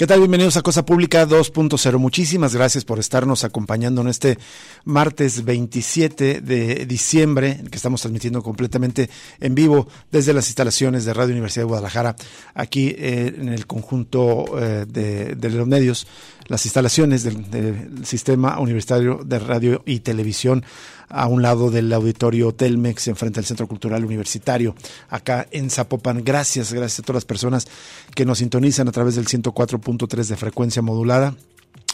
¿Qué tal? Bienvenidos a Cosa Pública 2.0. Muchísimas gracias por estarnos acompañando en este martes 27 de diciembre, que estamos transmitiendo completamente en vivo desde las instalaciones de Radio Universidad de Guadalajara, aquí eh, en el conjunto eh, de, de, los medios, las instalaciones del, Sistema Universitario de Radio y Televisión a un lado del auditorio Telmex, enfrente al Centro Cultural Universitario, acá en Zapopan. Gracias, gracias a todas las personas que nos sintonizan a través del 104.3 de frecuencia modulada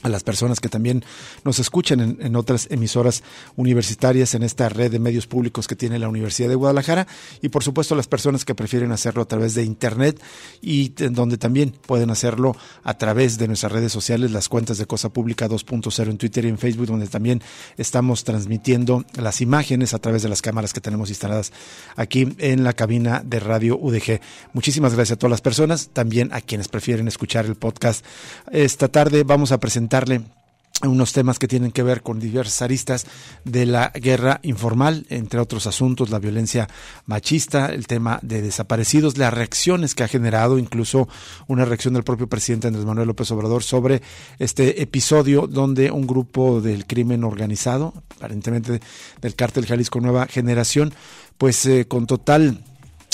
a las personas que también nos escuchan en, otras emisoras universitarias en esta red de medios públicos que tiene la Universidad de Guadalajara y por supuesto a las personas que prefieren hacerlo a través de internet y donde también pueden hacerlo a través de nuestras redes sociales, las cuentas de Cosa Pública 2.0 en Twitter y en Facebook, donde también estamos transmitiendo las imágenes a través de las cámaras que tenemos instaladas aquí en la cabina de Radio UDG. Muchísimas gracias a todas las personas, también a quienes prefieren escuchar el podcast. Esta tarde vamos a presentar unos temas que tienen que ver con diversas aristas de la guerra informal, entre otros asuntos, la violencia machista, el tema de desaparecidos, las reacciones que ha generado, incluso una reacción del propio presidente Andrés Manuel López Obrador sobre este episodio donde un grupo del crimen organizado, aparentemente del cártel Jalisco Nueva Generación, pues eh, con total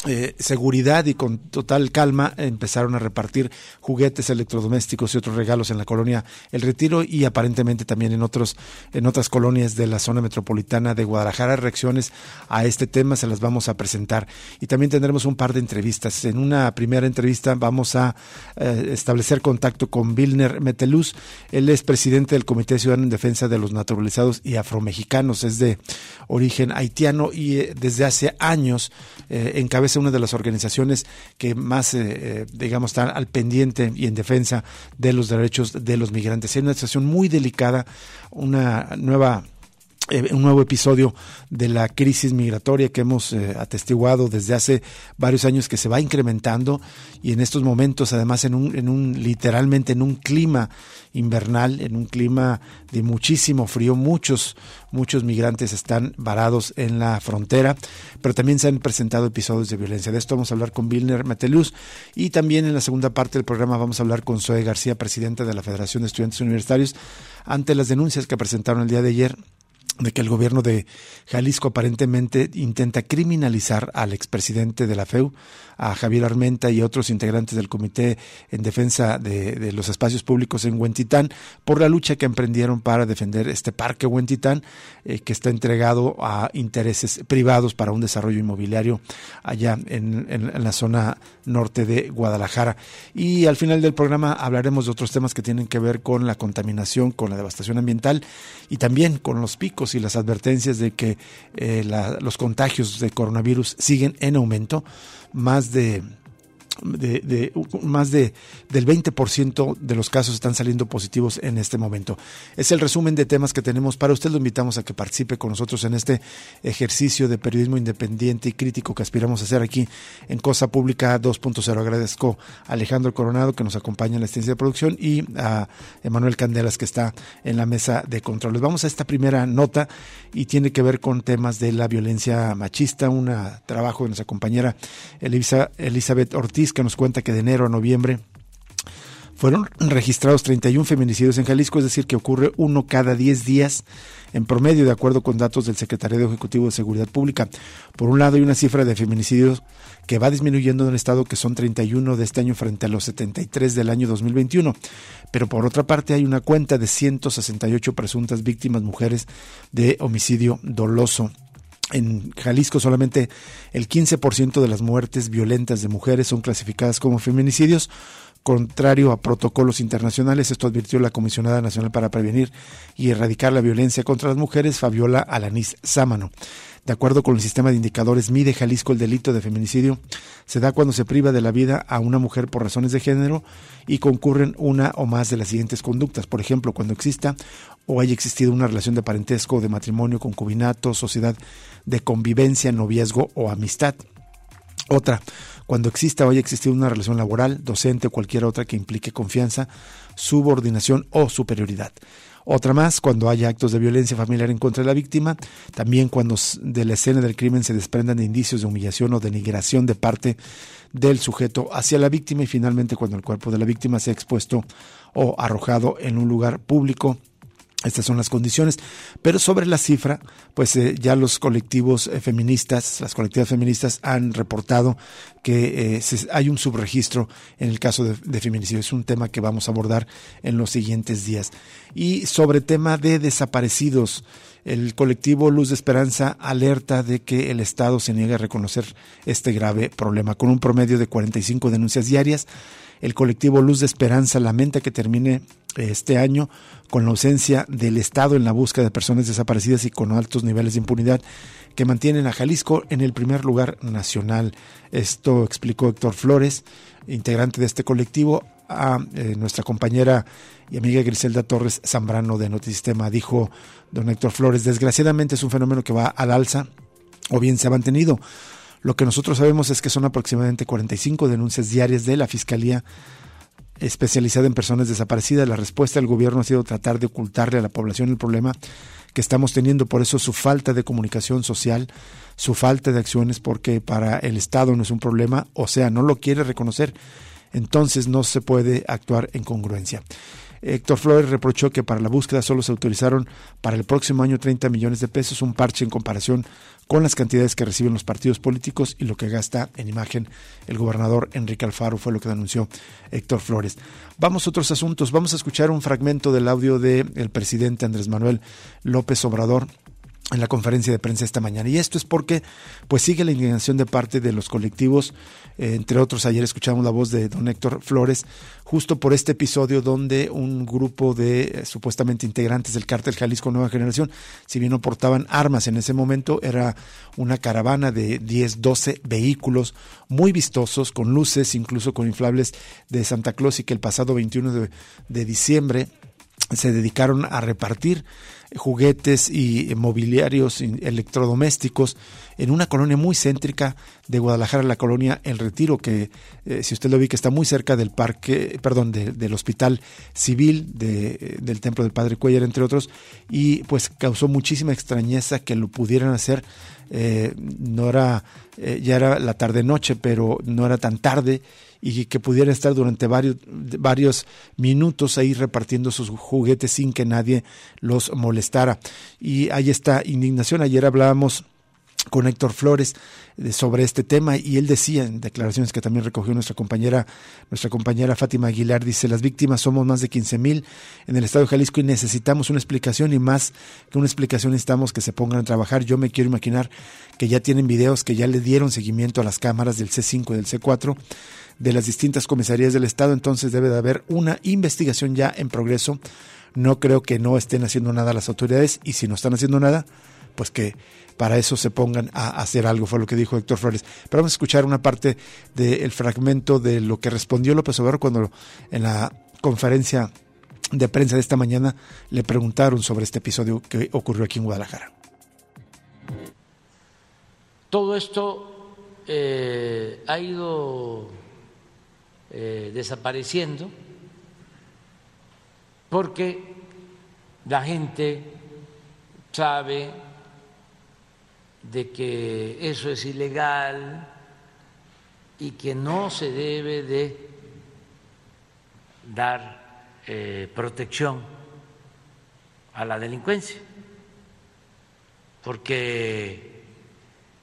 eh, seguridad y con total calma empezaron a repartir juguetes electrodomésticos y otros regalos en la colonia El Retiro y aparentemente también en otros en otras colonias de la zona metropolitana de Guadalajara. Reacciones a este tema se las vamos a presentar y también tendremos un par de entrevistas. En una primera entrevista vamos a eh, establecer contacto con Vilner Meteluz. Él es presidente del Comité Ciudadano en Defensa de los Naturalizados y Afromexicanos. Es de origen haitiano y eh, desde hace años encabeza una de las organizaciones que más, eh, digamos, están al pendiente y en defensa de los derechos de los migrantes. Es una situación muy delicada, una nueva eh, un nuevo episodio de la crisis migratoria que hemos eh, atestiguado desde hace varios años que se va incrementando y en estos momentos además en un, en un literalmente en un clima invernal, en un clima de muchísimo frío, muchos muchos migrantes están varados en la frontera, pero también se han presentado episodios de violencia. De esto vamos a hablar con Vilner Meteluz y también en la segunda parte del programa vamos a hablar con Zoe García, presidenta de la Federación de Estudiantes Universitarios, ante las denuncias que presentaron el día de ayer de que el gobierno de Jalisco aparentemente intenta criminalizar al expresidente de la FEU, a Javier Armenta y otros integrantes del Comité en Defensa de, los Espacios Públicos en Huentitán por la lucha que emprendieron para defender este parque Huentitán, eh, que está entregado a intereses privados para un desarrollo inmobiliario allá en, la zona norte de Guadalajara. Y al final del programa hablaremos de otros temas que tienen que ver con la contaminación, con la devastación ambiental y también con los picos y las advertencias de que eh, la, los contagios de coronavirus siguen en aumento más de de, más de del 20% de los casos están saliendo positivos en este momento. Es el resumen de temas que tenemos para usted. Lo invitamos a que participe con nosotros en este ejercicio de periodismo independiente y crítico que aspiramos a hacer aquí en Cosa Pública 2.0. Agradezco a Alejandro Coronado que nos acompaña en la estancia de producción y a Emanuel Candelas que está en la mesa de controles. Vamos a esta primera nota y tiene que ver con temas de la violencia machista, un trabajo de nuestra compañera Elisa, Elizabeth Ortiz que nos cuenta que de enero a noviembre fueron registrados 31 feminicidios en Jalisco, es decir, que ocurre uno cada 10 días en promedio, de acuerdo con datos del Secretariado Ejecutivo de Seguridad Pública. Por un lado, hay una cifra de feminicidios que va disminuyendo en el estado, que son 31 de este año frente a los 73 del año 2021. Pero por otra parte, hay una cuenta de 168 presuntas víctimas mujeres de homicidio doloso en Jalisco solamente el 15% de las muertes violentas de mujeres son clasificadas como feminicidios, contrario a protocolos internacionales. Esto advirtió la Comisionada Nacional para Prevenir y Erradicar la Violencia contra las Mujeres, Fabiola Alanís Sámano. De acuerdo con el sistema de indicadores Mide Jalisco, el delito de feminicidio se da cuando se priva de la vida a una mujer por razones de género y concurren una o más de las siguientes conductas. Por ejemplo, cuando exista o haya existido una relación de parentesco, de matrimonio, concubinato, sociedad de convivencia, noviazgo o amistad. Otra, cuando exista o haya existido una relación laboral, docente o cualquier otra que implique confianza, subordinación o superioridad. Otra más, cuando haya actos de violencia familiar en contra de la víctima, también cuando de la escena del crimen se desprendan indicios de humillación o denigración de parte del sujeto hacia la víctima y finalmente cuando el cuerpo de la víctima sea expuesto o arrojado en un lugar público estas son las condiciones. Pero sobre la cifra, pues eh, ya los colectivos eh, feministas, las colectivas feministas han reportado que eh, hay un subregistro en el caso de, de, feminicidio. Es un tema que vamos a abordar en los siguientes días. Y sobre tema de desaparecidos, el colectivo Luz de Esperanza alerta de que el Estado se niega a reconocer este grave problema. Con un promedio de 45 denuncias diarias, el colectivo Luz de Esperanza lamenta que termine este año con la ausencia del Estado en la búsqueda de personas desaparecidas y con altos niveles de impunidad que mantienen a Jalisco en el primer lugar nacional. Esto explicó Héctor Flores, integrante de este colectivo, a eh, nuestra compañera y amiga Griselda Torres Zambrano de Notisistema. Dijo don Héctor Flores, desgraciadamente es un fenómeno que va al alza o bien se ha mantenido. Lo que nosotros sabemos es que son aproximadamente 45 denuncias diarias de la Fiscalía especializada en personas desaparecidas. La respuesta del gobierno ha sido tratar de ocultarle a la población el problema que estamos teniendo. Por eso su falta de comunicación social, su falta de acciones, porque para el Estado no es un problema, o sea, no lo quiere reconocer. Entonces no se puede actuar en congruencia. Héctor Flores reprochó que para la búsqueda solo se autorizaron para el próximo año 30 millones de pesos, un parche en comparación con las cantidades que reciben los partidos políticos y lo que gasta en imagen el gobernador Enrique Alfaro, fue lo que denunció Héctor Flores. Vamos a otros asuntos, vamos a escuchar un fragmento del audio del presidente Andrés Manuel López Obrador en la conferencia de prensa esta mañana. Y esto es porque pues sigue la indignación de parte de los colectivos, eh, entre otros ayer escuchamos la voz de don Héctor Flores, justo por este episodio donde un grupo de eh, supuestamente integrantes del cártel Jalisco Nueva Generación, si bien no portaban armas en ese momento, era una caravana de 10, 12 vehículos muy vistosos, con luces, incluso con inflables de Santa Claus y que el pasado 21 de, de diciembre se dedicaron a repartir juguetes y mobiliarios electrodomésticos en una colonia muy céntrica de Guadalajara, la colonia El Retiro, que eh, si usted lo ve que está muy cerca del parque, perdón, del hospital civil de, del Templo del Padre Cuellar, entre otros, y pues causó muchísima extrañeza que lo pudieran hacer. Eh, no era, eh, ya era la tarde-noche, pero no era tan tarde y que pudiera estar durante varios, varios minutos ahí repartiendo sus juguetes sin que nadie los molestara. Y hay esta indignación. Ayer hablábamos con Héctor Flores sobre este tema y él decía en declaraciones que también recogió nuestra compañera nuestra compañera Fátima Aguilar dice las víctimas somos más de 15 mil en el estado de Jalisco y necesitamos una explicación y más que una explicación necesitamos que se pongan a trabajar yo me quiero imaginar que ya tienen videos que ya le dieron seguimiento a las cámaras del C5 y del C4 de las distintas comisarías del Estado, entonces debe de haber una investigación ya en progreso. No creo que no estén haciendo nada las autoridades y si no están haciendo nada, pues que para eso se pongan a hacer algo, fue lo que dijo Héctor Flores. Pero vamos a escuchar una parte del fragmento de lo que respondió López Obrador cuando en la conferencia de prensa de esta mañana le preguntaron sobre este episodio que ocurrió aquí en Guadalajara. Todo esto eh, ha ido eh, desapareciendo porque la gente sabe de que eso es ilegal y que no se debe de dar eh, protección a la delincuencia, porque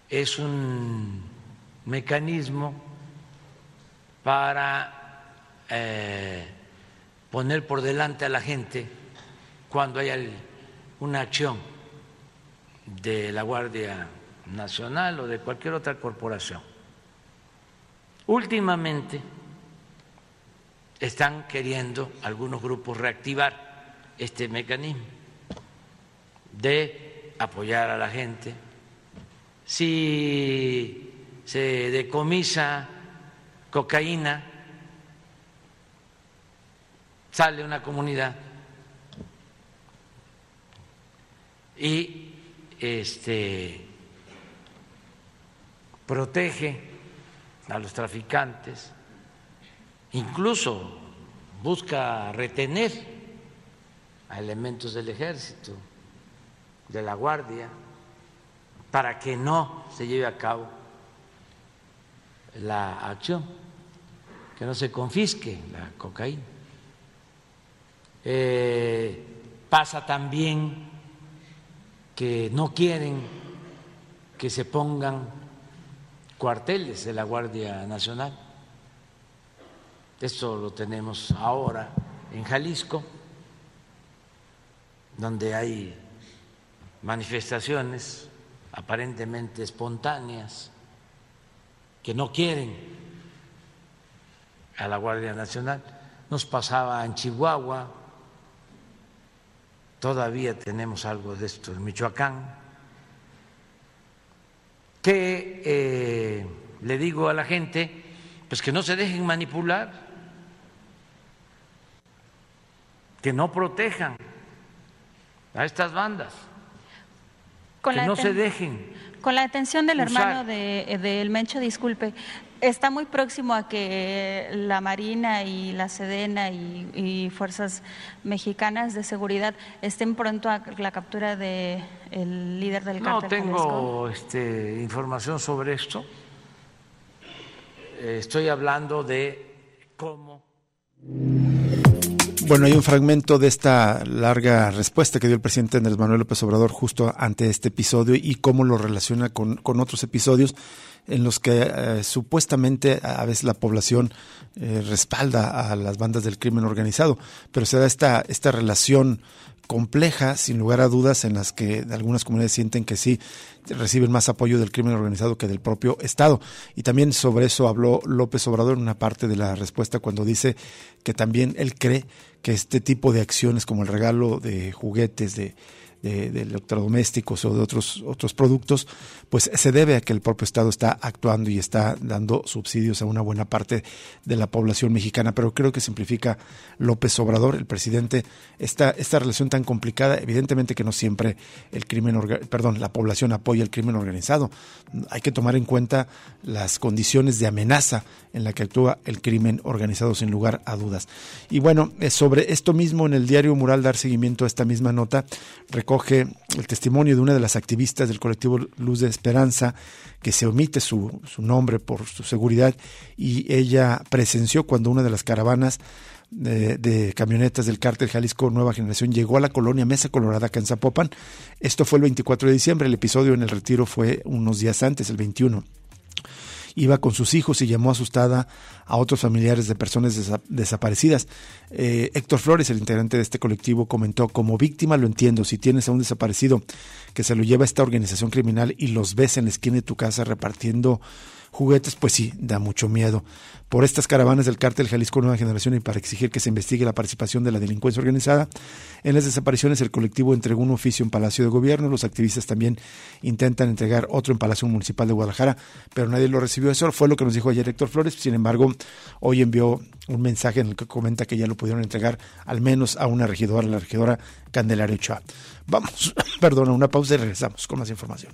es un mecanismo para eh, poner por delante a la gente cuando hay una acción de la Guardia Nacional o de cualquier otra corporación. Últimamente están queriendo algunos grupos reactivar este mecanismo de apoyar a la gente si se decomisa cocaína, sale una comunidad y este protege a los traficantes, incluso busca retener a elementos del ejército, de la guardia, para que no se lleve a cabo la acción, que no se confisque la cocaína. Eh, pasa también que no quieren que se pongan cuarteles de la Guardia Nacional. Esto lo tenemos ahora en Jalisco, donde hay manifestaciones aparentemente espontáneas que no quieren a la Guardia Nacional. Nos pasaba en Chihuahua, todavía tenemos algo de esto en Michoacán, que eh, le digo a la gente, pues que no se dejen manipular, que no protejan a estas bandas, que no se dejen. Con la detención del hermano del de, Mencho, disculpe, está muy próximo a que la Marina y la Sedena y, fuerzas mexicanas de seguridad estén pronto a la captura del el líder del cártel. No tengo este, información sobre esto. Estoy hablando de cómo. Bueno, hay un fragmento de esta larga respuesta que dio el presidente Andrés Manuel López Obrador justo ante este episodio y cómo lo relaciona con, otros episodios en los que eh, supuestamente a veces la población eh, respalda a las bandas del crimen organizado, pero se da esta, esta relación compleja, sin lugar a dudas, en las que algunas comunidades sienten que sí reciben más apoyo del crimen organizado que del propio Estado. Y también sobre eso habló López Obrador en una parte de la respuesta cuando dice que también él cree que este tipo de acciones como el regalo de juguetes, de de, electrodomésticos o de otros, otros productos, pues se debe a que el propio Estado está actuando y está dando subsidios a una buena parte de la población mexicana. Pero creo que simplifica López Obrador, el presidente, esta, esta relación tan complicada. Evidentemente que no siempre el crimen, perdón, la población apoya el crimen organizado. Hay que tomar en cuenta las condiciones de amenaza en la que actúa el crimen organizado sin lugar a dudas. Y bueno, eh, sobre esto mismo en el diario Mural dar seguimiento a esta misma nota, recoge el testimonio de una de las activistas del colectivo Luz de Esperanza, que se omite su, su nombre por su seguridad, y ella presenció cuando una de las caravanas de, de, camionetas del cártel Jalisco Nueva Generación llegó a la colonia Mesa Colorada, acá. Esto fue el 24 de diciembre, el episodio en el retiro fue unos días antes, el 21 iba con sus hijos y llamó asustada a otros familiares de personas desaparecidas. Eh, Héctor Flores, el integrante de este colectivo, comentó, como víctima lo entiendo, si tienes a un desaparecido que se lo lleva a esta organización criminal y los ves en la esquina de tu casa repartiendo juguetes, pues sí, da mucho miedo. Por estas caravanas del cártel Jalisco Nueva Generación y para exigir que se investigue la participación de la delincuencia organizada en las desapariciones, el colectivo entregó un oficio en Palacio de Gobierno. Los activistas también intentan entregar otro en Palacio Municipal de Guadalajara, pero nadie lo recibió. Eso fue lo que nos dijo ayer Héctor Flores. Sin embargo, hoy envió un mensaje en el que comenta que ya lo pudieron entregar al menos a una regidora, la regidora Candelaria Ochoa. Vamos, perdón, a una pausa y regresamos con más información.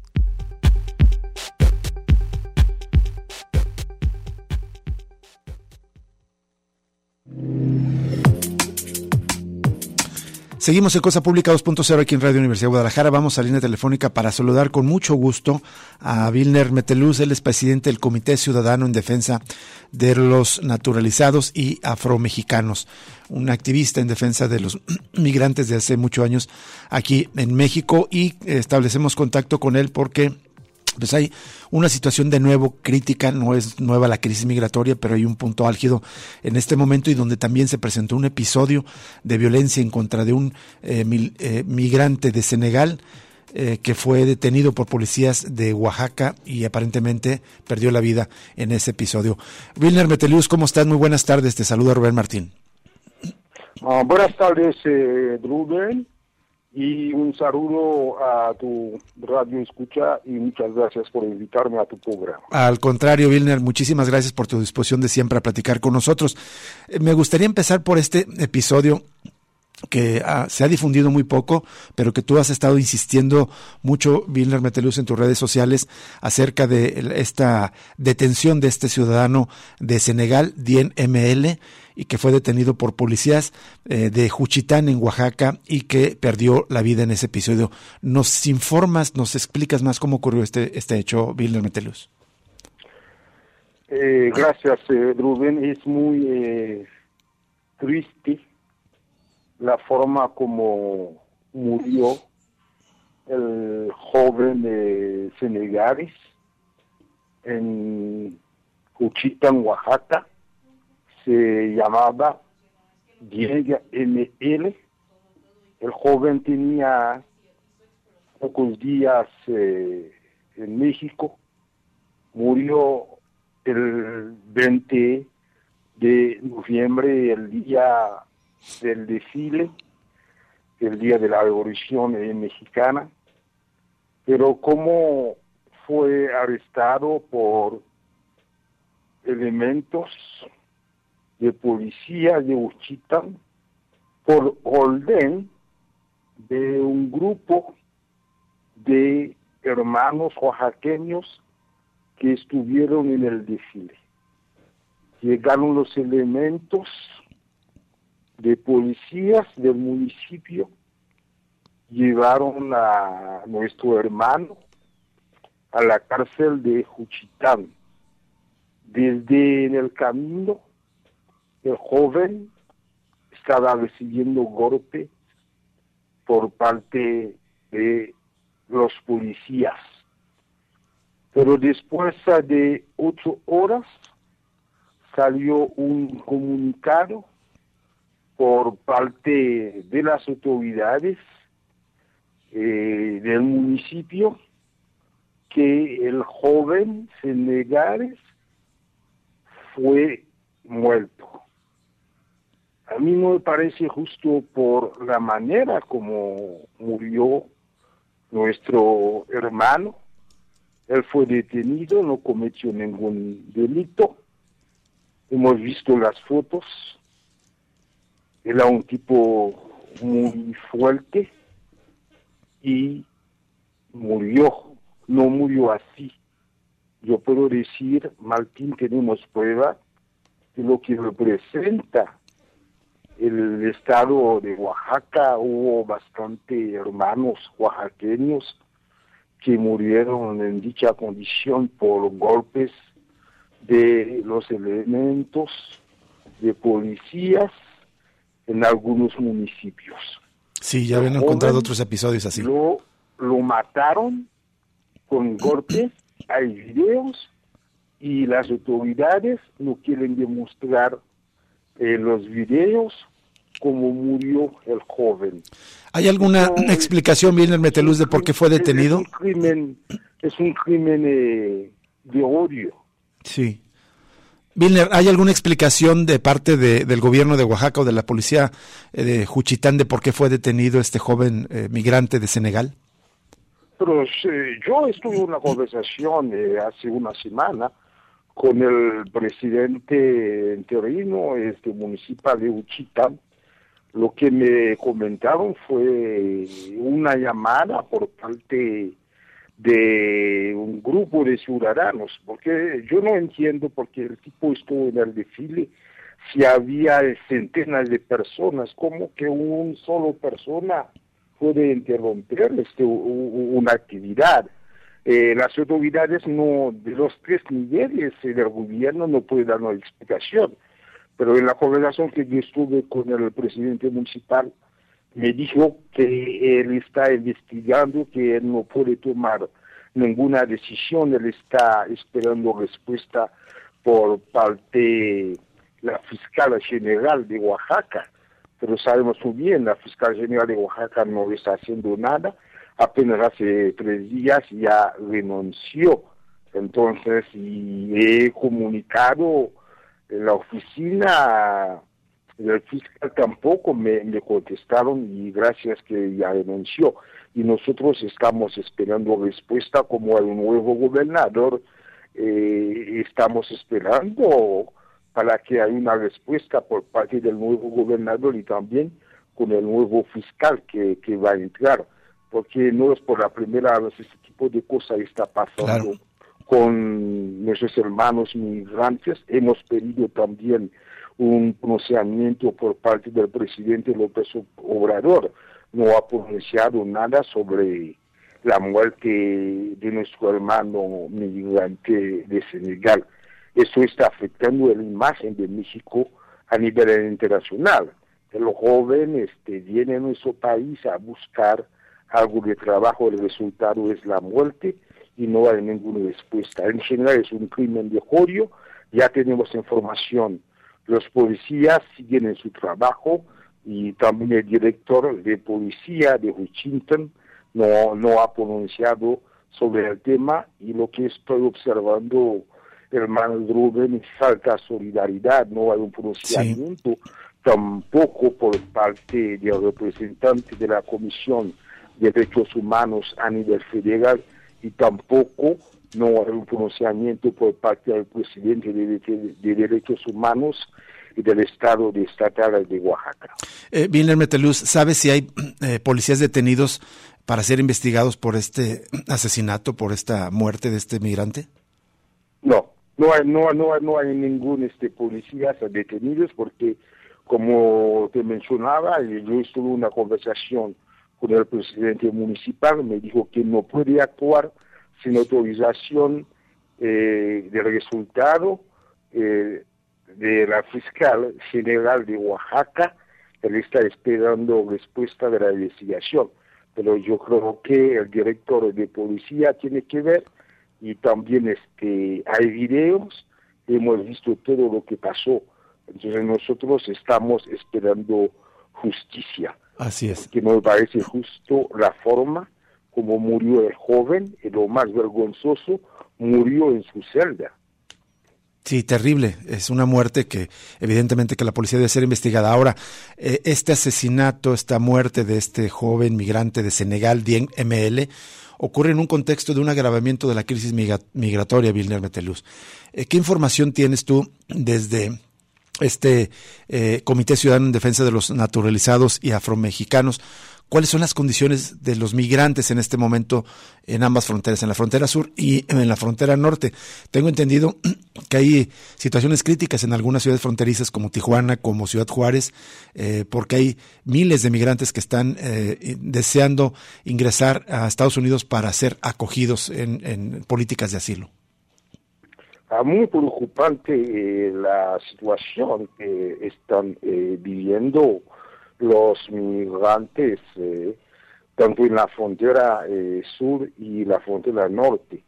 Seguimos en Cosa Pública 2.0 aquí en Radio Universidad de Guadalajara. Vamos a línea telefónica para saludar con mucho gusto a Vilner Meteluz. Él es presidente del Comité Ciudadano en Defensa de los Naturalizados y Afromexicanos. Un activista en defensa de los migrantes de hace muchos años aquí en México y establecemos contacto con él porque pues hay una situación de nuevo crítica, no es nueva la crisis migratoria, pero hay un punto álgido en este momento y donde también se presentó un episodio de violencia en contra de un eh, eh, migrante de Senegal eh, que fue detenido por policías de Oaxaca y aparentemente perdió la vida en ese episodio. Wilner Metelius, ¿cómo estás? Muy buenas tardes, te saluda Rubén Martín. Ah, buenas tardes, Rubén y un saludo a tu radio escucha y muchas gracias por invitarme a tu programa. Al contrario, Wilner, muchísimas gracias por tu disposición de siempre a platicar con nosotros. Eh, me gustaría empezar por este episodio que ah, se ha difundido muy poco, pero que tú has estado insistiendo mucho, Wilner Metelus, en tus redes sociales acerca de esta detención de este ciudadano de Senegal, Dien ML, y que fue detenido por policías eh, de Juchitán en Oaxaca y que perdió la vida en ese episodio. ¿Nos informas, nos explicas más cómo ocurrió este, este hecho, Wilner Metelus? Eh, gracias, eh, Rubén. Es muy triste la forma como murió el joven de Senegales en Juchitán, Oaxaca se llamaba Diego ML. El joven tenía pocos días eh, en México. Murió el 20 de noviembre, el día del desfile, el día de la revolución mexicana. Pero como fue arrestado por elementos de policía de Uchitán por orden de un grupo de hermanos oaxaqueños que estuvieron en el desfile. Llegaron los elementos de policías del municipio, llevaron a nuestro hermano a la cárcel de Juchitán. Desde en el camino el joven estaba recibiendo golpe por parte de los policías. Pero después de ocho horas salió un comunicado por parte de las autoridades eh, del municipio que el joven Senegales fue muerto. A mí no me parece justo por la manera como murió nuestro hermano. Él fue detenido, no cometió ningún delito. Hemos visto las fotos. Era un tipo muy fuerte y murió. No murió así. Yo puedo decir, Martín, tenemos prueba de lo que representa el estado de Oaxaca hubo bastante hermanos oaxaqueños que murieron en dicha condición por golpes de los elementos de policías en algunos municipios. Sí, ya habían encontrado otros episodios así. Lo, lo mataron con golpes, hay videos y las autoridades no quieren demostrar eh, los videos cómo murió el joven. ¿Hay alguna explicación, bien el Meteluz, de por qué fue detenido? Es un crimen, es un crimen eh, de odio. Sí. Vilner, ¿hay alguna explicación de parte de, del gobierno de Oaxaca o de la policía eh, de Juchitán de por qué fue detenido este joven eh, migrante de Senegal? Pero yo estuve en una conversación hace una semana con el presidente interino este municipal de Juchitán lo que me comentaron fue una llamada por parte de un grupo de ciudadanos, porque yo no entiendo por qué el tipo estuvo en el desfile si había centenas de personas, como que un solo persona puede interrumpir este, una actividad. Eh, las autoridades no, de los tres niveles del gobierno no pueden dar una explicación. Pero en la conversación que yo estuve con el presidente municipal, me dijo que él está investigando, que él no puede tomar ninguna decisión, él está esperando respuesta por parte de la fiscal general de Oaxaca. Pero sabemos muy bien, la fiscal general de Oaxaca no está haciendo nada, apenas hace tres días ya renunció. Entonces, y he comunicado en la oficina el fiscal tampoco me, contestaron y gracias que ya renunció. Y nosotros estamos esperando respuesta como un nuevo gobernador, eh, estamos esperando para que haya una respuesta por parte del nuevo gobernador y también con el nuevo fiscal que, que va a entrar, porque no es por la primera vez este tipo de cosas está pasando con nuestros hermanos migrantes. Hemos pedido también un pronunciamiento por parte del presidente López Obrador. No ha pronunciado nada sobre la muerte de nuestro hermano migrante de Senegal. Eso está afectando la imagen de México a nivel internacional. El joven este, viene a nuestro país a buscar algo de trabajo, el resultado es la muerte y no hay ninguna respuesta. En general es un crimen de odio, ya tenemos información los policías siguen en su trabajo y también el director de policía de Washington no, no ha pronunciado sobre el tema y lo que estoy observando, hermano Rubén, es falta solidaridad, no hay un pronunciamiento tampoco por parte del representante de la Comisión de Derechos Humanos a nivel federal y tampoco no hay un pronunciamiento por parte del presidente de, Derechos Humanos y del Estado de Estatal de Oaxaca. Eh, Meteluz, ¿sabe si hay eh, policías detenidos para ser investigados por este asesinato, por esta muerte de este migrante? No, no hay, no, no, no hay ningún este, policías detenidos porque, como te mencionaba, yo estuve en una conversación con el presidente municipal, me dijo que no puede actuar sin autorización eh, del resultado eh, de la fiscal general de Oaxaca. Él está esperando respuesta de la investigación, pero yo creo que el director de policía tiene que ver y también este hay videos, hemos visto todo lo que pasó. Entonces nosotros estamos esperando justicia. Así es. Que me parece justo la forma como murió el joven, y lo más vergonzoso, murió en su celda. Sí, terrible. Es una muerte que evidentemente que la policía debe ser investigada. Ahora, eh, este asesinato, esta muerte de este joven migrante de Senegal, Dien ML, ocurre en un contexto de un agravamiento de la crisis migratoria, Vilner Meteluz. Eh, ¿Qué información tienes tú desde este eh, Comité Ciudadano en Defensa de los Naturalizados y Afromexicanos cuáles son las condiciones de los migrantes en este momento en ambas fronteras, en la frontera sur y en la frontera norte. Tengo entendido que hay situaciones críticas en algunas ciudades fronterizas como Tijuana, como Ciudad Juárez, eh, porque hay miles de migrantes que están eh, deseando ingresar a Estados Unidos para ser acogidos en, políticas de asilo. Es muy preocupante eh, la situación que están viviendo los migrantes eh, tanto en la frontera eh, sur y la frontera norte.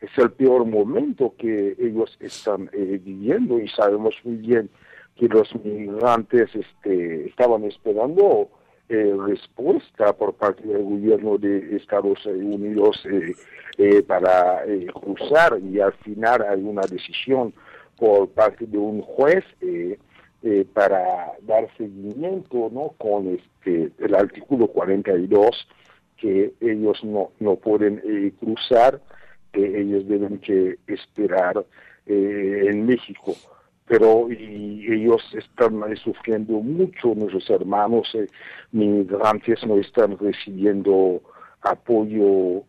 Es el peor momento que ellos están eh, viviendo y sabemos muy bien que los migrantes este, estaban esperando respuesta por parte del gobierno de Estados Unidos para cruzar y al final hay decisión por parte de un juez eh, para dar seguimiento ¿no? con este, el artículo 42 que ellos no, no pueden eh, cruzar, que ellos deben que esperar eh, en México. Pero y ellos están sufriendo mucho, nuestros hermanos migrantes no están recibiendo apoyo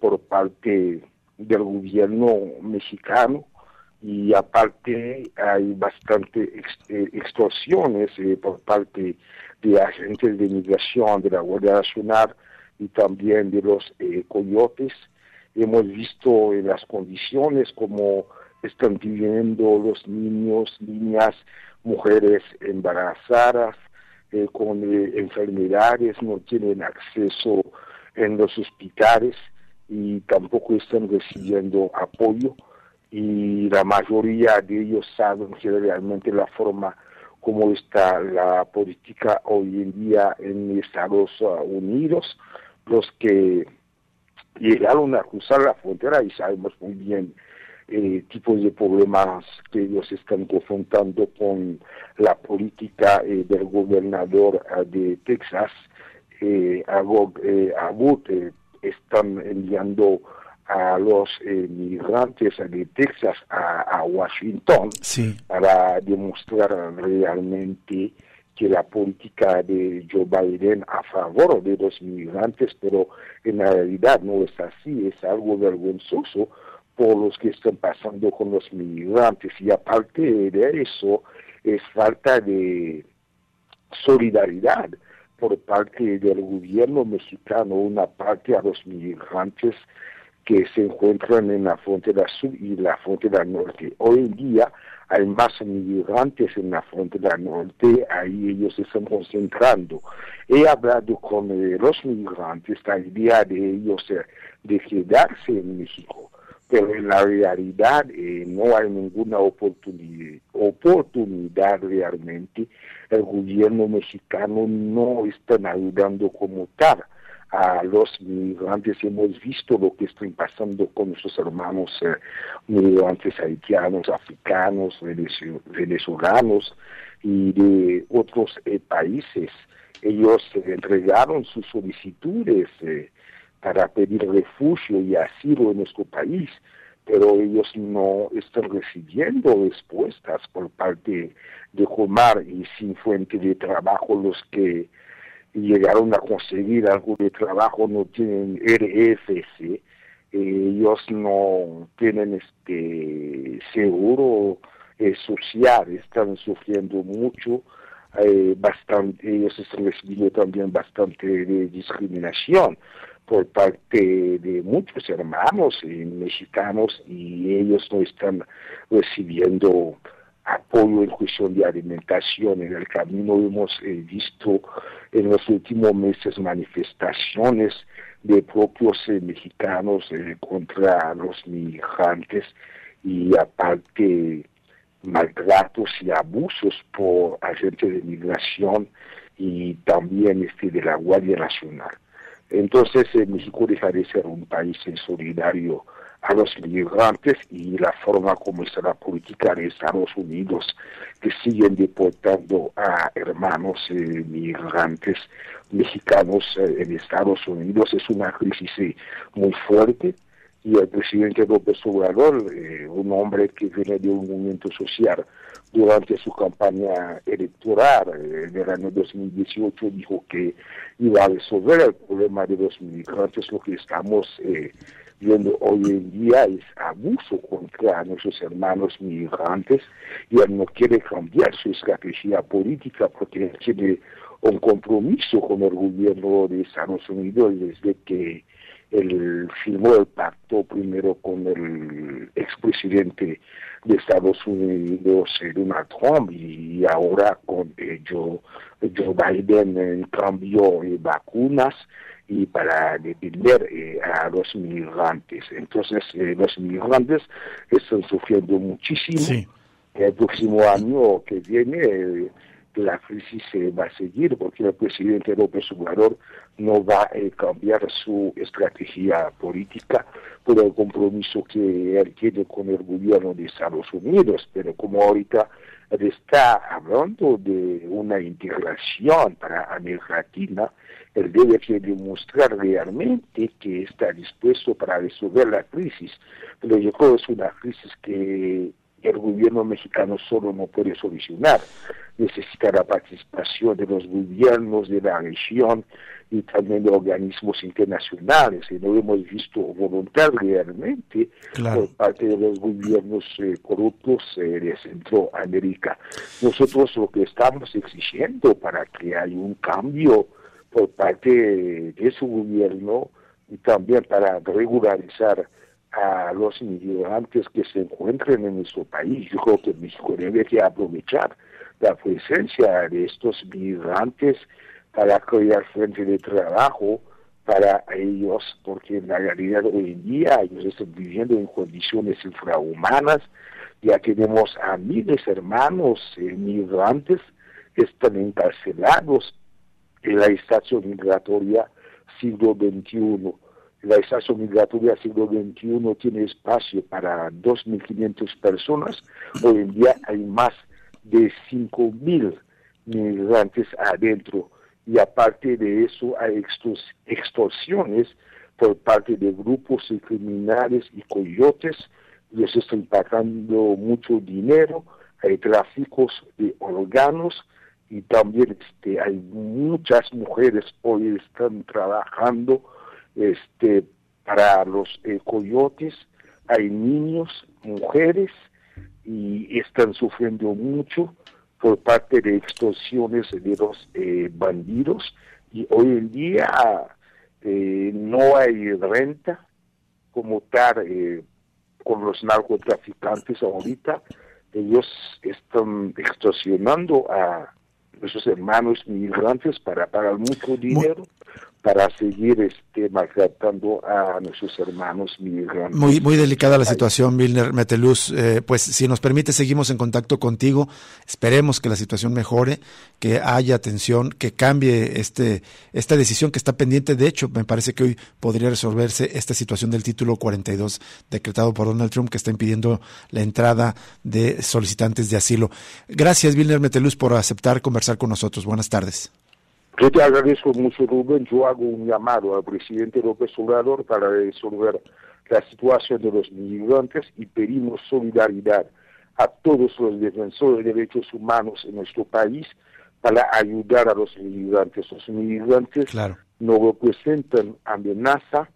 por parte del gobierno mexicano y aparte hay bastante eh, extorsiones eh, por parte de agentes de migración de la Guardia Nacional y también de los eh, coyotes. Hemos visto en las condiciones como están viviendo los niños, niñas, mujeres embarazadas, con enfermedades, no tienen acceso en los hospitales y tampoco están recibiendo apoyo. Y la mayoría de ellos saben que realmente la forma como está la política hoy en día en Estados Unidos, los que llegaron a cruzar la frontera y sabemos muy bien eh, tipos de problemas que ellos están confrontando con la política eh, del gobernador eh, de Texas, eh, Abbott, están enviando a los eh, migrantes de Texas a, Washington para demostrar realmente que la política de Joe Biden a favor de los migrantes, pero en realidad no es así, es algo vergonzoso por los que están pasando con los migrantes. Y aparte de eso es falta de solidaridad por parte del gobierno mexicano, una parte a los migrantes que se encuentran en la frontera sur y la frontera norte. Hoy en día hay más migrantes en la frontera norte, ahí ellos se están concentrando. He hablado con eh, los migrantes, la idea de ellos eh, de quedarse en México, pero en la realidad eh, no hay ninguna oportunidad, oportunidad realmente. El gobierno mexicano no está ayudando como tal a los migrantes. Hemos visto lo que está pasando con nuestros hermanos eh, migrantes haitianos, africanos, venezolanos y de otros eh, países. Ellos entregaron sus solicitudes eh, para pedir refugio y asilo en nuestro país, pero ellos no están recibiendo respuestas por parte de Comar y sin fuente de trabajo. Los que llegaron a conseguir algo de trabajo no tienen RFC, ellos no tienen este seguro social, están sufriendo mucho, eh, bastante, ellos están recibiendo también bastante de discriminación por parte de muchos hermanos mexicanos y ellos no están recibiendo apoyo en cuestión de alimentación. En el camino hemos eh, visto en los últimos meses manifestaciones de propios eh, mexicanos eh, contra los migrantes y aparte maltratos y abusos por agentes de migración y también este de la Guardia Nacional. Entonces México deja de ser un país solidario a los migrantes y la forma como está la política de Estados Unidos, que siguen deportando a hermanos eh, migrantes mexicanos eh, en Estados Unidos. Es una crisis eh, muy fuerte y el presidente López Obrador, un hombre que viene de un movimiento social, durante su campaña electoral en el año 2018 dijo que iba a resolver el problema de los migrantes, lo que estamos viendo hoy en día es abuso contra nuestros hermanos migrantes y él no quiere cambiar su estrategia política porque tiene un compromiso con el gobierno de Estados Unidos desde que él firmó el pacto primero con el expresidente de Estados Unidos, Donald Trump, y ahora con eh, Joe, Joe Biden en cambio de vacunas y para defender eh, a los migrantes. Entonces, eh, los migrantes están sufriendo muchísimo. El próximo año que viene eh, la crisis va a seguir porque el presidente López Obrador no va a cambiar su estrategia política por el compromiso que él tiene con el gobierno de Estados Unidos. Pero como ahorita está hablando de una integración para América Latina, él debe demostrar realmente que está dispuesto para resolver la crisis. Pero yo creo que es una crisis que el gobierno mexicano solo no puede solucionar. Necesita la participación de los gobiernos de la región y también de organismos internacionales y no hemos visto voluntad realmente por parte de los gobiernos eh, corruptos eh, de Centroamérica. Nosotros lo que estamos exigiendo para que haya un cambio por parte de su gobierno y también para regularizar a los inmigrantes que se encuentran en nuestro país. Yo creo que México debe aprovechar la presencia de estos migrantes para crear frente de trabajo para ellos, porque en la realidad hoy en día ellos están viviendo en condiciones infrahumanas, ya tenemos a miles de hermanos migrantes que están encarcelados en la estación migratoria siglo XXI. La estación migratoria siglo XXI tiene espacio para 2.500 personas, hoy en día hay más de 5.000 migrantes adentro. Y aparte de eso hay extorsiones por parte de grupos criminales y coyotes, les están pagando mucho dinero, hay tráficos de órganos y también este, hay muchas mujeres hoy están trabajando este, para los eh, coyotes, hay niños, mujeres y están sufriendo mucho por parte de extorsiones de los eh, bandidos. Y hoy en día eh, no hay renta como tal eh, con los narcotraficantes ahorita. Ellos están extorsionando a nuestros hermanos migrantes para pagar mucho dinero para seguir este, maltratando a nuestros hermanos migrantes. Muy, muy delicada la situación, Milner Meteluz. Eh, pues si nos permite, seguimos en contacto contigo. Esperemos que la situación mejore, que haya atención, que cambie este, esta decisión que está pendiente. De hecho, me parece que hoy podría resolverse esta situación del título 42 decretado por Donald Trump que está impidiendo la entrada de solicitantes de asilo. Gracias, Milner Meteluz, por aceptar conversar con nosotros. Buenas tardes. Yo te agradezco mucho, Rubén. Yo hago un llamado al presidente López Obrador para resolver la situación de los migrantes y pedimos solidaridad a todos los defensores de derechos humanos en nuestro país para ayudar a los migrantes. Los migrantes no representan amenaza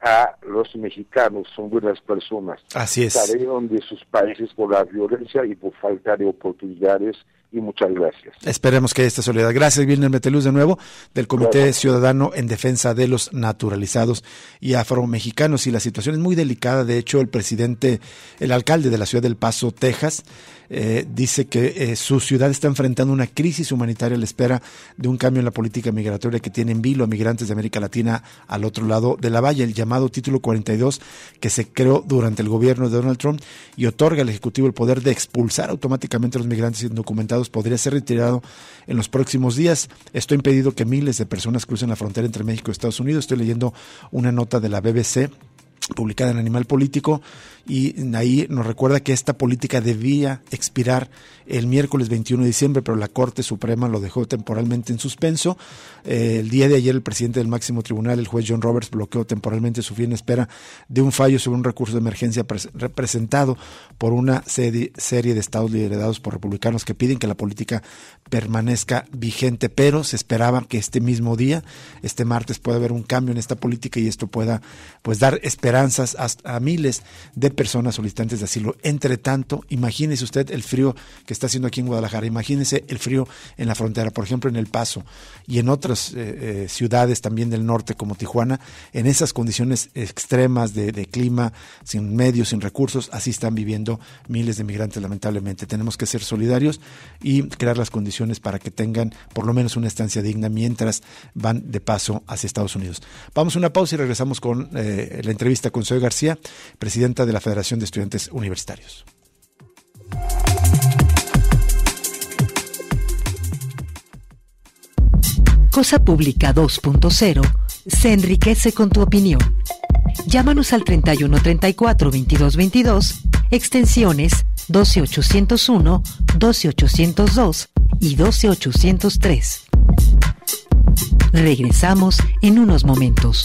a los mexicanos, son buenas personas. Así es. Salieron de sus países por la violencia y por falta de oportunidades y muchas gracias. Esperemos que esta soledad. Gracias, Vilner Meteluz, de nuevo, del Comité Ciudadano en Defensa de los Naturalizados y Afromexicanos. Y la situación es muy delicada. De hecho, el presidente, el alcalde de la ciudad del Paso, Texas, eh, dice que eh, su ciudad está enfrentando una crisis humanitaria a la espera de un cambio en la política migratoria que tiene en vilo a migrantes de América Latina al otro lado de la valla, el llamado Título 42 que se creó durante el gobierno de Donald Trump y otorga al Ejecutivo el poder de expulsar automáticamente a los migrantes indocumentados podría ser retirado en los próximos días. Esto ha impedido que miles de personas crucen la frontera entre México y Estados Unidos. Estoy leyendo una nota de la BBC publicada en Animal Político y ahí nos recuerda que esta política debía expirar el miércoles 21 de diciembre, pero la Corte Suprema lo dejó temporalmente en suspenso. Eh, el día de ayer el presidente del máximo tribunal, el juez John Roberts, bloqueó temporalmente su fin en espera de un fallo sobre un recurso de emergencia representado por una serie, de estados liderados por republicanos que piden que la política permanezca vigente, pero se esperaba que este mismo día, este martes, pueda haber un cambio en esta política y esto pueda pues dar esperanzas a, a miles de personas solicitantes de asilo. Entre tanto, imagínese usted el frío que está haciendo aquí en Guadalajara, imagínese el frío en la frontera, por ejemplo en El Paso y en otras eh, eh, ciudades también del norte como Tijuana, en esas condiciones extremas de, clima, sin medios, sin recursos, así están viviendo miles de migrantes lamentablemente. Tenemos que ser solidarios y crear las condiciones para que tengan por lo menos una estancia digna mientras van de paso hacia Estados Unidos. Vamos a una pausa y regresamos con eh, la entrevista con Zoe García, presidenta de la Federación de Estudiantes Universitarios. Cosa Pública 2.0 se enriquece con tu opinión. Llámanos al 31 34 22 22, extensiones 12801, 12802 y 12803. Regresamos en unos momentos.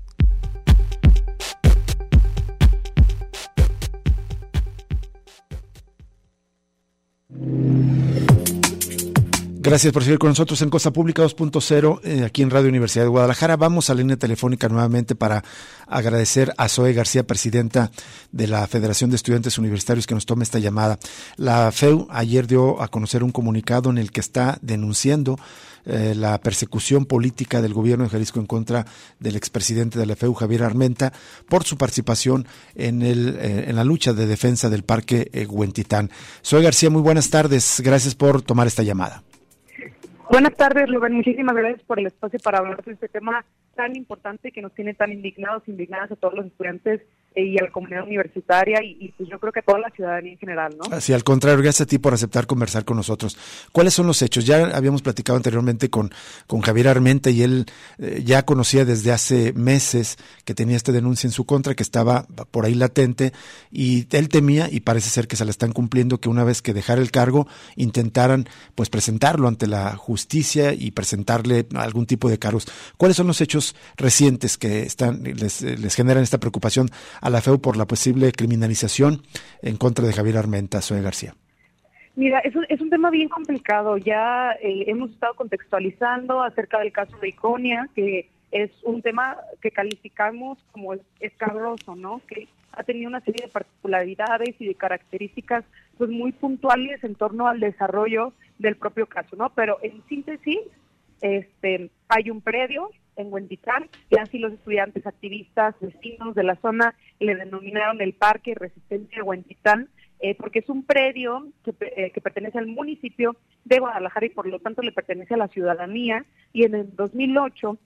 Gracias por seguir con nosotros en Cosa Pública 2.0, eh, aquí en Radio Universidad de Guadalajara. Vamos a la línea telefónica nuevamente para agradecer a Zoe García, presidenta de la Federación de Estudiantes Universitarios, que nos tome esta llamada. La FEU ayer dio a conocer un comunicado en el que está denunciando eh, la persecución política del gobierno de Jalisco en contra del expresidente de la FEU, Javier Armenta, por su participación en, el, eh, en la lucha de defensa del Parque eh, Huentitán. Soy García, muy buenas tardes. Gracias por tomar esta llamada. Buenas tardes, Rubén. Muchísimas gracias por el espacio para hablar de este tema tan importante que nos tiene tan indignados, indignadas a todos los estudiantes y a la comunidad universitaria y, pues yo creo que a toda la ciudadanía en general, ¿no? Sí, al contrario, gracias a ti por aceptar conversar con nosotros. ¿Cuáles son los hechos? Ya habíamos platicado anteriormente con, con Javier Armenta y él eh, ya conocía desde hace meses que tenía esta denuncia en su contra, que estaba por ahí latente y él temía, y parece ser que se la están cumpliendo, que una vez que dejara el cargo intentaran pues presentarlo ante la justicia y presentarle algún tipo de cargos. ¿Cuáles son los hechos recientes que están les, les generan esta preocupación a la FEU por la posible criminalización en contra de Javier Armenta, Zoe García? Mira, es un, es un tema bien complicado. Ya eh, hemos estado contextualizando acerca del caso de Iconia, que es un tema que calificamos como escabroso, ¿no? Que ha tenido una serie de particularidades y de características pues muy puntuales en torno al desarrollo del propio caso, ¿no? Pero en síntesis, este, hay un predio en Huentitán, y así los estudiantes activistas, vecinos de la zona le denominaron el Parque Resistencia Huentitán, eh, porque es un predio que, eh, que, pertenece al municipio de Guadalajara y por lo tanto le pertenece a la ciudadanía. Y en el 2008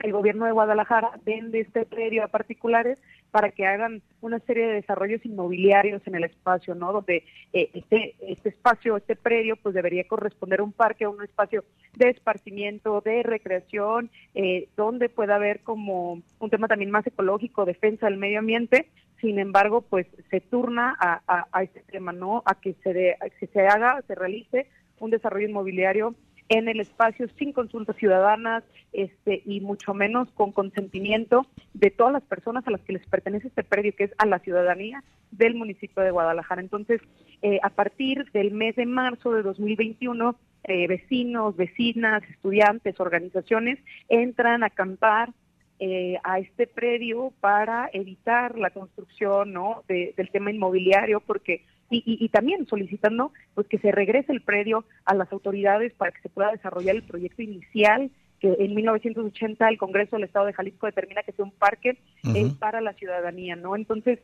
el gobierno de Guadalajara vende este predio a particulares para que hagan una serie de desarrollos inmobiliarios en el espacio, ¿no? Donde eh, este, este espacio, este predio, pues debería corresponder a un parque, a un espacio de esparcimiento, de recreación, eh, donde pueda haber como un tema también más ecológico, defensa del medio ambiente. Sin embargo, pues se turna a, a, este tema, ¿no? A que se, de, a que se haga, se realice un desarrollo inmobiliario en el espacio sin consultas ciudadanas este, y mucho menos con consentimiento de todas las personas a las que les pertenece este predio, que es a la ciudadanía del municipio de Guadalajara. Entonces, eh, a partir del mes de marzo de 2021, eh, vecinos, vecinas, estudiantes, organizaciones entran a acampar eh, a este predio para evitar la construcción ¿no? del tema inmobiliario, porque y, también solicitando pues que se regrese el predio a las autoridades para que se pueda desarrollar el proyecto inicial que en 1980 el Congreso del Estado de Jalisco determina que sea un parque para la ciudadanía, ¿no? Entonces,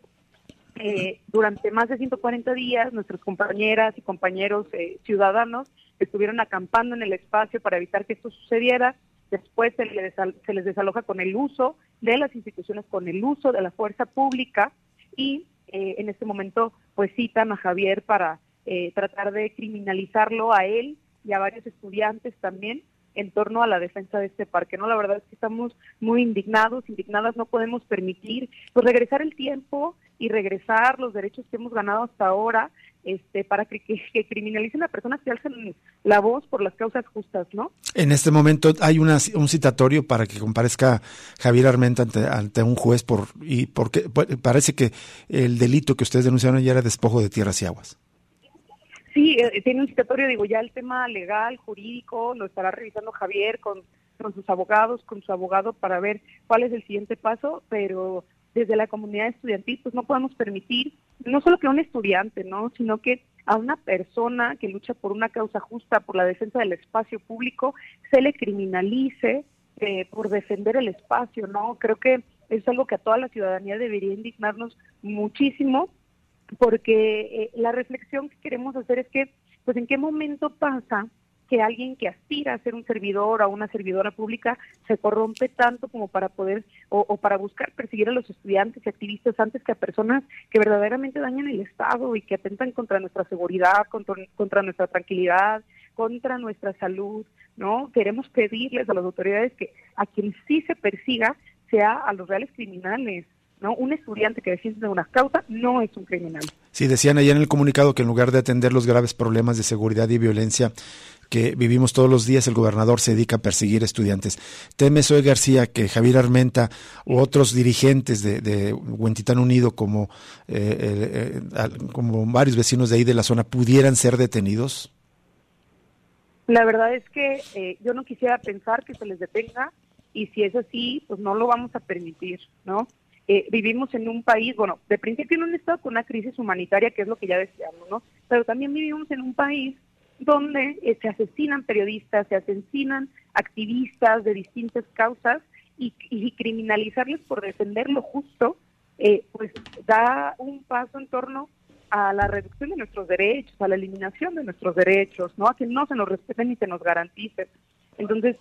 eh, durante más de 140 días, nuestras compañeras y compañeros eh, ciudadanos estuvieron acampando en el espacio para evitar que esto sucediera. Después se les, se les desaloja con el uso de las instituciones, con el uso de la fuerza pública y eh, en este momento pues citan a Javier para eh, tratar de criminalizarlo a él y a varios estudiantes también en torno a la defensa de este parque. No, la verdad es que estamos muy indignados, indignadas, no podemos permitir pues regresar el tiempo y regresar los derechos que hemos ganado hasta ahora este, para que, criminalicen a personas que alcen la voz por las causas justas, ¿no? En este momento hay una, un citatorio para que comparezca Javier Armenta ante, ante un juez por y porque parece que el delito que ustedes denunciaron ya era despojo de tierras y aguas. Sí, eh, tiene un citatorio, digo, ya el tema legal, jurídico, lo estará revisando Javier con, con sus abogados, con su abogado para ver cuál es el siguiente paso, pero desde la comunidad estudiantil, pues no podemos permitir no solo que a un estudiante, ¿no? Sino que a una persona que lucha por una causa justa, por la defensa del espacio público, se le criminalice eh, por defender el espacio, ¿no? Creo que es algo que a toda la ciudadanía debería indignarnos muchísimo, porque eh, la reflexión que queremos hacer es que, pues, ¿en qué momento pasa que alguien que aspira a ser un servidor o una servidora pública se corrompe tanto como para poder o, para buscar perseguir a los estudiantes y activistas antes que a personas que verdaderamente dañan el Estado y que atentan contra nuestra seguridad, contra, nuestra tranquilidad, contra nuestra salud, ¿no? Queremos pedirles a las autoridades que a quien sí se persiga sea a los reales criminales, ¿no? Un estudiante que defiende una causa no es un criminal. Sí, decían ayer en el comunicado que en lugar de atender los graves problemas de seguridad y violencia que vivimos todos los días, el gobernador se dedica a perseguir estudiantes. Teme Soy García que Javier Armenta u otros dirigentes de, de Huentitán Unido, como, eh, eh, como varios vecinos de ahí de la zona, pudieran ser detenidos? La verdad es que eh, yo no quisiera pensar que se les detenga y si es así, pues no lo vamos a permitir, ¿no? Eh, vivimos en un país, bueno, de principio en un estado con una crisis humanitaria, que es lo que ya decíamos, ¿no? Pero también vivimos en un país donde eh, se asesinan periodistas, se asesinan activistas de distintas causas y, y criminalizarles por defender lo justo, eh, pues da un paso en torno a la reducción de nuestros derechos, a la eliminación de nuestros derechos, ¿no? A que no se nos respeten ni se nos garanticen. Entonces,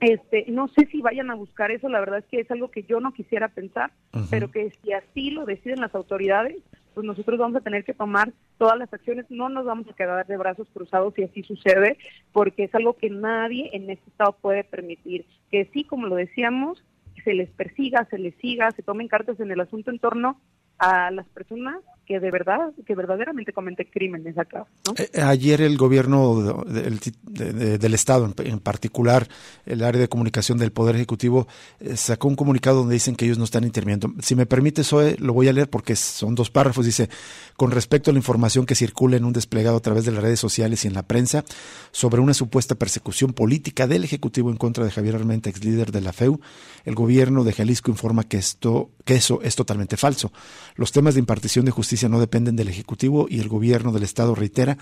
este, no sé si vayan a buscar eso, la verdad es que es algo que yo no quisiera pensar, pero que si así lo deciden las autoridades, pues nosotros vamos a tener que tomar todas las acciones, no nos vamos a quedar de brazos cruzados si así sucede, porque es algo que nadie en este estado puede permitir. Que sí, como lo decíamos, se les persiga, se les siga, se tomen cartas en el asunto en torno a las personas que de verdad, que verdaderamente cometen crímenes acá. Eh, ayer el gobierno del Estado, en, particular el área de comunicación del Poder Ejecutivo, eh, sacó un comunicado donde dicen que ellos no están interviniendo. Si me permite, Zoe, lo voy a leer porque son dos párrafos. Dice, con respecto a la información que circula en un desplegado a través de las redes sociales y en la prensa sobre una supuesta persecución política del Ejecutivo en contra de Javier Armenta, ex líder de la FEU, el gobierno de Jalisco informa que, esto, que eso es totalmente falso. Los temas de impartición de justicia no dependen del Ejecutivo y el gobierno del Estado reitera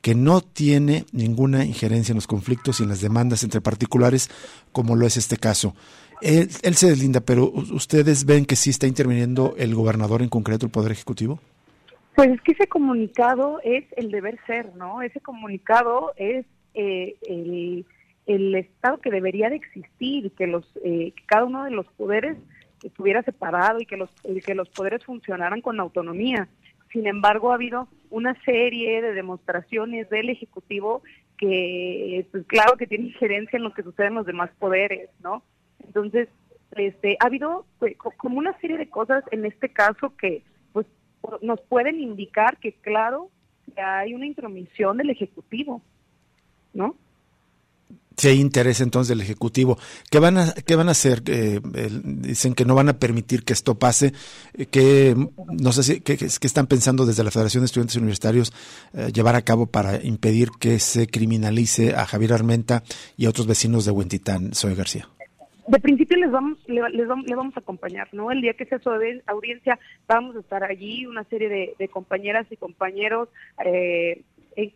que no tiene ninguna injerencia en los conflictos y en las demandas entre particulares, como lo es este caso. Él, se deslinda, pero ¿ustedes ven que sí está interviniendo el gobernador en concreto, el Poder Ejecutivo? Pues es que ese comunicado es el deber ser, ¿no? Ese comunicado es eh, el, Estado que debería de existir, que, los, eh, cada uno de los poderes estuviera separado y que los, que los poderes funcionaran con autonomía. Sin embargo, ha habido una serie de demostraciones del Ejecutivo que, pues claro que tiene injerencia en lo que sucede en los demás poderes, ¿no? Entonces, este, ha habido pues, como una serie de cosas en este caso que pues nos pueden indicar que claro que hay una intromisión del Ejecutivo, ¿no? Si hay interés entonces del Ejecutivo. ¿Qué van a, qué van a hacer? Eh, dicen que no van a permitir que esto pase. Eh, que no sé si qué, están pensando desde la Federación de Estudiantes Universitarios eh, llevar a cabo para impedir que se criminalice a Javier Armenta y a otros vecinos de Huentitán, Soy García. De principio les vamos, les vamos, vamos a acompañar, ¿no? El día que sea su audiencia vamos a estar allí, una serie de, compañeras y compañeros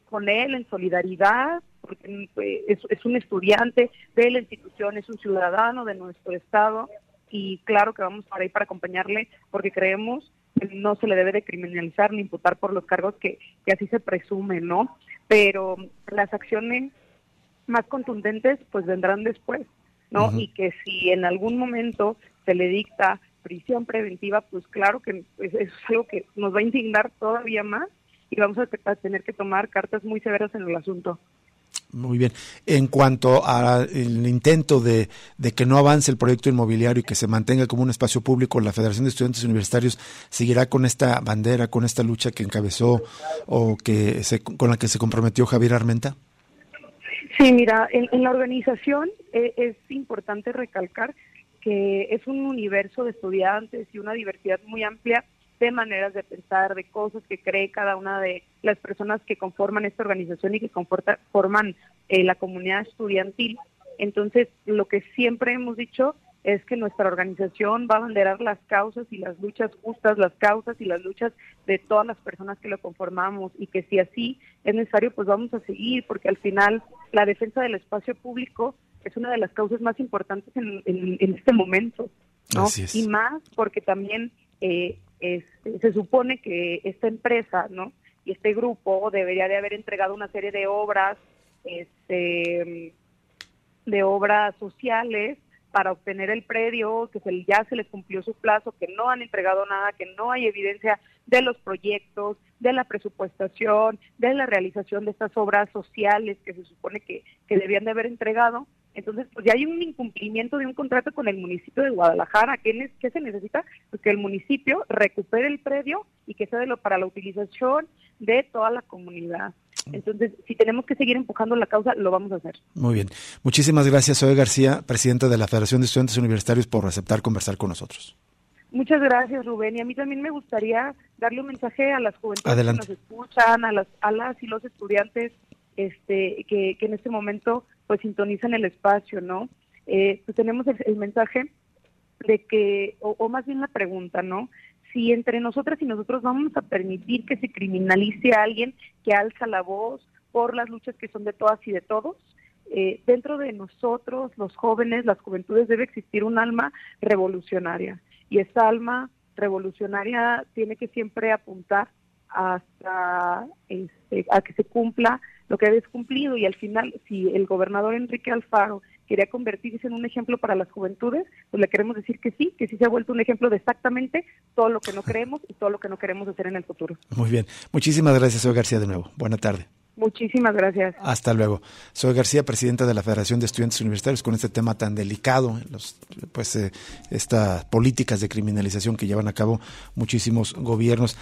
con él en solidaridad, porque pues, es, un estudiante de la institución, es un ciudadano de nuestro estado y claro que vamos para ahí para acompañarle porque creemos que no se le debe de criminalizar ni imputar por los cargos que, así se presume, ¿no? Pero las acciones más contundentes pues vendrán después, ¿no? Y que si en algún momento se le dicta prisión preventiva, pues claro que eso es algo que nos va a indignar todavía más y vamos a tener que tomar cartas muy severas en el asunto. Muy bien. En cuanto al intento de, que no avance el proyecto inmobiliario y que se mantenga como un espacio público, la Federación de Estudiantes Universitarios seguirá con esta bandera, con esta lucha que encabezó o que se, con la que se comprometió Javier Armenta. Sí, mira, en, la organización eh, es importante recalcar que es un universo de estudiantes y una diversidad muy amplia de maneras de pensar, de cosas que cree cada una de las personas que conforman esta organización y que forman eh, la comunidad estudiantil. Entonces, lo que siempre hemos dicho es que nuestra organización va a banderar las causas y las luchas justas, las causas y las luchas de todas las personas que lo conformamos y que si así es necesario, pues vamos a seguir, porque al final la defensa del espacio público es una de las causas más importantes en, este momento, ¿no? Y más porque también eh, se supone que esta empresa, ¿no? Y este grupo debería de haber entregado una serie de obras, este, de obras sociales para obtener el predio, que se, ya se les cumplió su plazo, que no han entregado nada, que no hay evidencia de los proyectos, de la presupuestación, de la realización de estas obras sociales que se supone que, que debían de haber entregado. Entonces, pues ya hay un incumplimiento de un contrato con el municipio de Guadalajara. ¿Qué, qué se necesita? Pues que el municipio recupere el predio y que sea de lo, para la utilización de toda la comunidad. Entonces, si tenemos que seguir empujando la causa, lo vamos a hacer. Muy bien. Muchísimas gracias, Zoe García, presidenta de la Federación de Estudiantes Universitarios, por aceptar conversar con nosotros. Muchas gracias, Rubén. Y a mí también me gustaría darle un mensaje a las juventudes que nos escuchan, a las, a las y los estudiantes este, que, en este momento pues sintonizan el espacio, ¿no? Eh, pues tenemos el, mensaje de que, o, más bien la pregunta, ¿no? Si entre nosotras y nosotros vamos a permitir que se criminalice a alguien que alza la voz por las luchas que son de todas y de todos, eh, dentro de nosotros, los jóvenes, las juventudes, debe existir un alma revolucionaria. Y esa alma revolucionaria tiene que siempre apuntar hasta este, a que se cumpla lo que habéis cumplido y al final si el gobernador Enrique Alfaro quería convertirse en un ejemplo para las juventudes, pues le queremos decir que sí, que sí se ha vuelto un ejemplo de exactamente todo lo que no creemos y todo lo que no queremos hacer en el futuro. Muy bien, muchísimas gracias, señor García, de nuevo. Buena tarde. Muchísimas gracias. Hasta luego. Soy García, presidenta de la Federación de Estudiantes Universitarios, con este tema tan delicado, pues eh, estas políticas de criminalización que llevan a cabo muchísimos gobiernos.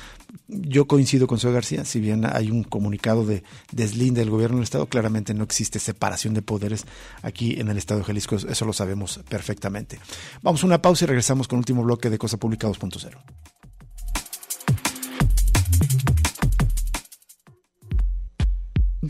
Yo coincido con Soy García, si bien hay un comunicado de deslinde del gobierno del Estado, claramente no existe separación de poderes aquí en el Estado de Jalisco, eso lo sabemos perfectamente. Vamos a una pausa y regresamos con el último bloque de Cosa Pública 2.0.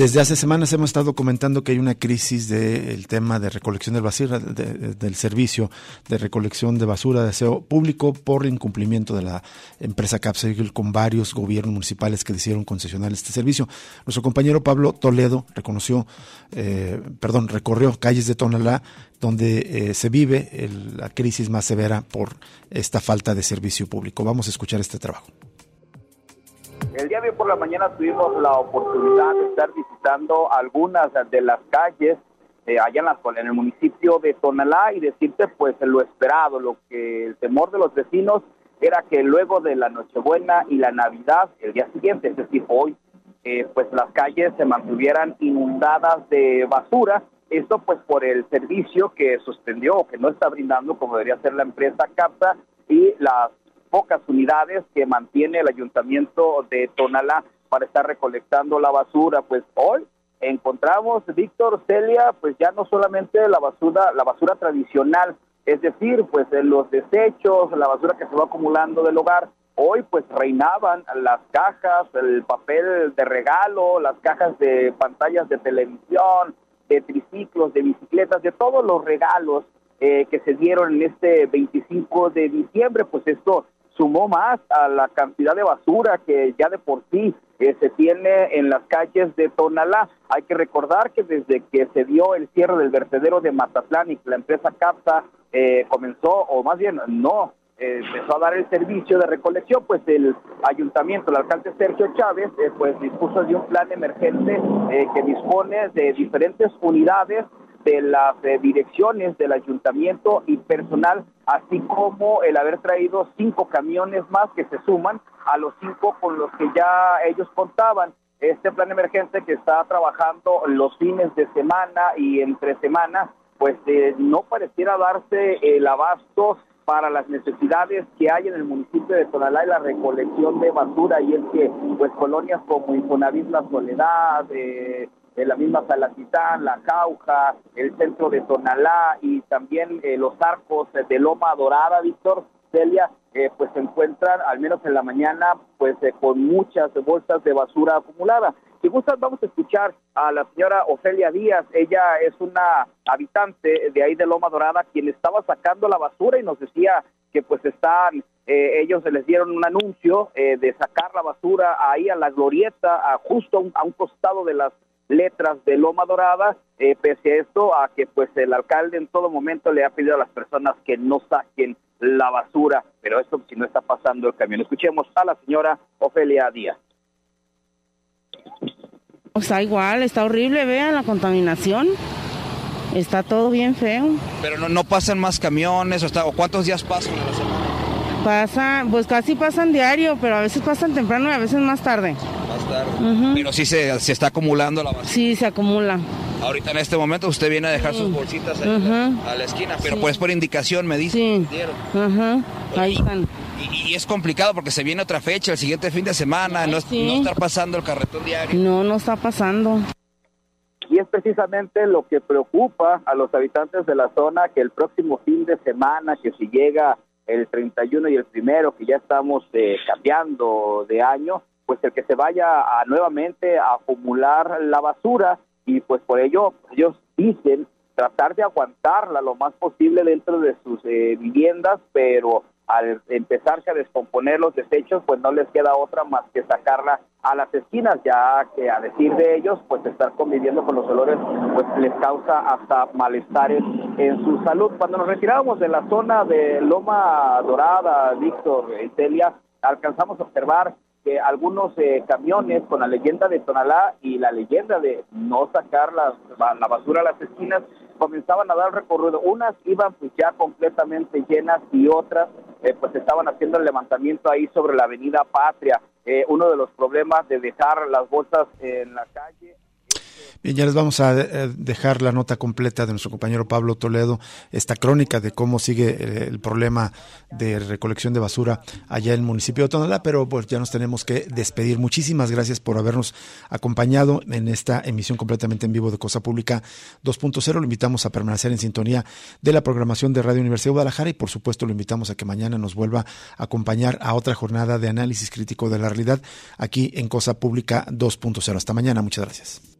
Desde hace semanas hemos estado comentando que hay una crisis del tema de recolección de basura, del servicio de recolección de basura de aseo público por incumplimiento de la empresa Capsegil con varios gobiernos municipales que decidieron concesionar este servicio. Nuestro compañero Pablo Toledo reconoció, eh, perdón, recorrió calles de Tonalá donde eh, se vive la crisis más severa por esta falta de servicio público. Vamos a escuchar este trabajo. El día de hoy por la mañana tuvimos la oportunidad de estar visitando algunas de las calles eh, allá en, en el municipio de Tonalá y decirte pues lo esperado, lo que el temor de los vecinos era que luego de la Nochebuena y la Navidad, el día siguiente, es decir, hoy, eh, pues las calles se mantuvieran inundadas de basura. Esto pues por el servicio que suspendió o que no está brindando como debería ser la empresa CAPSA y las pocas unidades que mantiene el ayuntamiento de Tonalá para estar recolectando la basura. Pues hoy encontramos, Víctor, Celia, pues ya no solamente la basura, la basura tradicional, es decir, pues los desechos, la basura que se va acumulando del hogar, hoy pues reinaban las cajas, el papel de regalo, las cajas de pantallas de televisión, de triciclos, de bicicletas, de todos los regalos eh, que se dieron en este 25 de diciembre, pues esto sumó más a la cantidad de basura que ya de por sí eh, se tiene en las calles de Tonalá. Hay que recordar que desde que se dio el cierre del vertedero de Matatlán y que la empresa CAPSA eh, comenzó, o más bien no, eh, empezó a dar el servicio de recolección, pues el ayuntamiento, el alcalde Sergio Chávez, pues dispuso de un plan emergente que dispone de diferentes unidades de las eh, direcciones del ayuntamiento y personal, así como el haber traído cinco camiones más que se suman a los cinco con los que ya ellos contaban. Este plan emergente que está trabajando los fines de semana y entre semana, pues eh, no pareciera darse el abasto para las necesidades que hay en el municipio de Tonalá y la recolección de basura y es que pues colonias como Infonavit La Soledad, eh, la misma Salacitán, La Cauja, el centro de Tonalá y también eh, los arcos de Loma Dorada, Víctor, Celia, eh, pues se encuentran, al menos en la mañana, pues eh, con muchas bolsas de basura acumulada. Si gustan, vamos a escuchar a la señora Ofelia Díaz. Ella es una habitante de ahí de Loma Dorada, quien estaba sacando la basura y nos decía que pues están, ellos les dieron un anuncio de sacar la basura ahí a la glorieta, a, justo a un costado de las letras de Loma Dorada, eh, pese a esto, a que pues el alcalde en todo momento le ha pedido a las personas que no saquen la basura, pero esto si no está pasando el camión. Escuchemos a la señora Ofelia Díaz. Está igual, está horrible, vean la contaminación. Está todo bien feo. Pero no, no pasan más camiones, o, o cuántos días pasan la semana. Pasan, pues casi pasan diario, pero a veces pasan temprano y a veces más tarde. Pero sí se, se, está acumulando la basura. Sí, se acumula. Ahorita en este momento usted viene a dejar sus bolsitas ahí a la esquina, pero pues por indicación me dice. Sí. Ahí están. Y, es complicado porque se viene otra fecha, el siguiente fin de semana, no, no estar pasando el carretón diario. No, no está pasando. Y es precisamente lo que preocupa a los habitantes de la zona que el próximo fin de semana, que si llega el 31 y el primero, que ya estamos eh, cambiando de año, pues el que se vaya a, nuevamente a acumular la basura y pues por ello ellos dicen tratar de aguantarla lo más posible dentro de sus eh, viviendas, pero al empezarse a descomponer los desechos, pues no les queda otra más que sacarla a las esquinas, ya que a decir de ellos, pues estar conviviendo con los olores, pues les causa hasta malestares en su salud. Cuando nos retirábamos de la zona de Loma Dorada, Víctor, Celia, alcanzamos a observar que algunos eh, camiones con la leyenda de Tonalá y la leyenda de no sacar la, la basura a las esquinas comenzaban a dar recorrido. Unas iban pues ya completamente llenas y otras eh, pues estaban haciendo el levantamiento ahí sobre la avenida Patria. Eh, uno de los problemas de dejar las bolsas en la calle Bien, ya les vamos a eh, dejar la nota completa de nuestro compañero Pablo Toledo, esta crónica de cómo sigue eh, el problema de recolección de basura allá en el municipio de Tonalá, pero pues ya nos tenemos que despedir. Muchísimas gracias por habernos acompañado en esta emisión completamente en vivo de Cosa Pública 2.0. Lo invitamos a permanecer en sintonía de la programación de Radio Universidad de Guadalajara y por supuesto lo invitamos a que mañana nos vuelva a acompañar a otra jornada de análisis crítico de la realidad aquí en Cosa Pública 2.0. Hasta mañana, muchas gracias.